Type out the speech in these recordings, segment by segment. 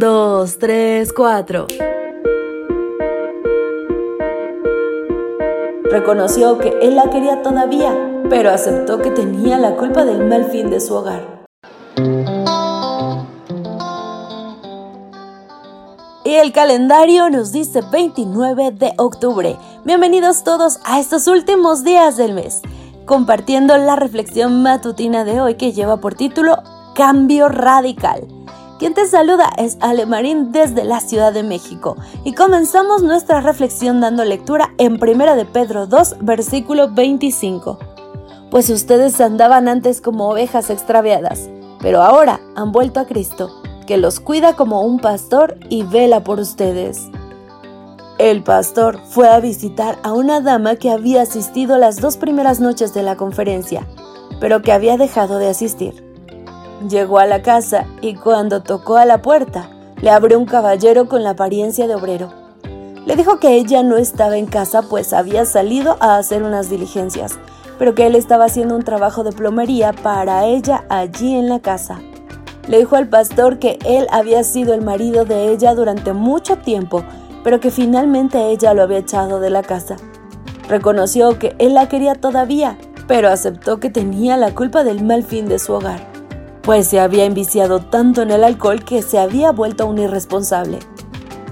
2, 3, 4. Reconoció que él la quería todavía, pero aceptó que tenía la culpa del mal fin de su hogar. Y el calendario nos dice 29 de octubre. Bienvenidos todos a estos últimos días del mes, compartiendo la reflexión matutina de hoy que lleva por título Cambio Radical. Quien te saluda es Ale Marín desde la Ciudad de México y comenzamos nuestra reflexión dando lectura en 1 de Pedro 2, versículo 25. Pues ustedes andaban antes como ovejas extraviadas, pero ahora han vuelto a Cristo, que los cuida como un pastor y vela por ustedes. El pastor fue a visitar a una dama que había asistido las dos primeras noches de la conferencia, pero que había dejado de asistir. Llegó a la casa y cuando tocó a la puerta, le abrió un caballero con la apariencia de obrero. Le dijo que ella no estaba en casa pues había salido a hacer unas diligencias, pero que él estaba haciendo un trabajo de plomería para ella allí en la casa. Le dijo al pastor que él había sido el marido de ella durante mucho tiempo, pero que finalmente ella lo había echado de la casa. Reconoció que él la quería todavía, pero aceptó que tenía la culpa del mal fin de su hogar pues se había enviciado tanto en el alcohol que se había vuelto un irresponsable.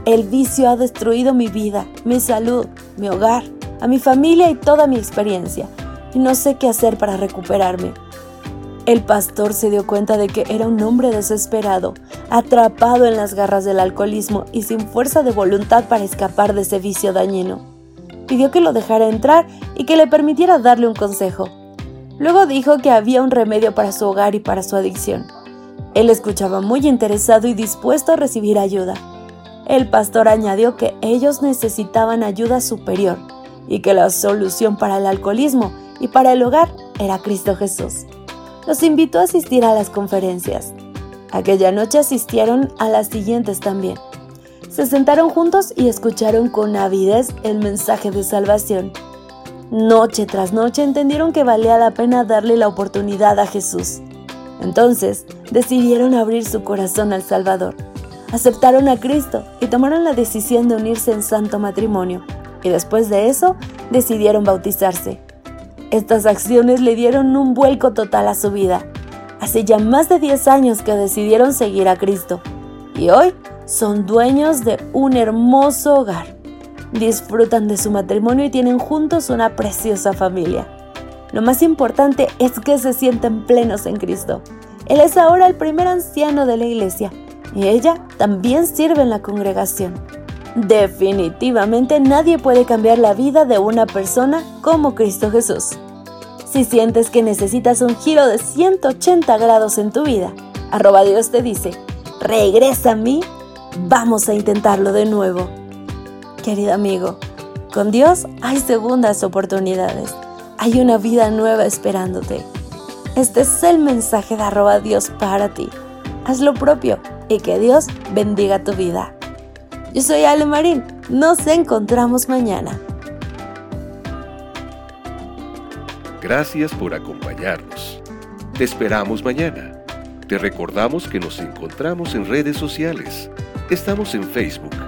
El vicio ha destruido mi vida, mi salud, mi hogar, a mi familia y toda mi experiencia, y no sé qué hacer para recuperarme. El pastor se dio cuenta de que era un hombre desesperado, atrapado en las garras del alcoholismo y sin fuerza de voluntad para escapar de ese vicio dañino. Pidió que lo dejara entrar y que le permitiera darle un consejo. Luego dijo que había un remedio para su hogar y para su adicción. Él escuchaba muy interesado y dispuesto a recibir ayuda. El pastor añadió que ellos necesitaban ayuda superior y que la solución para el alcoholismo y para el hogar era Cristo Jesús. Los invitó a asistir a las conferencias. Aquella noche asistieron a las siguientes también. Se sentaron juntos y escucharon con avidez el mensaje de salvación Noche tras noche entendieron que valía la pena darle la oportunidad a Jesús. Entonces decidieron abrir su corazón al Salvador. Aceptaron a Cristo y tomaron la decisión de unirse en santo matrimonio. Y después de eso decidieron bautizarse. Estas acciones le dieron un vuelco total a su vida. Hace ya más de 10 años que decidieron seguir a Cristo. Y hoy son dueños de un hermoso hogar disfrutan de su matrimonio y tienen juntos una preciosa familia. Lo más importante es que se sienten plenos en Cristo. Él es ahora el primer anciano de la iglesia y ella también sirve en la congregación. Definitivamente nadie puede cambiar la vida de una persona como Cristo Jesús. Si sientes que necesitas un giro de 180 grados en tu vida, arroba Dios te dice, regresa a mí, vamos a intentarlo de nuevo querido amigo. Con Dios hay segundas oportunidades. Hay una vida nueva esperándote. Este es el mensaje de arroba Dios para ti. Haz lo propio y que Dios bendiga tu vida. Yo soy Ale Marín. Nos encontramos mañana. Gracias por acompañarnos. Te esperamos mañana. Te recordamos que nos encontramos en redes sociales. Estamos en Facebook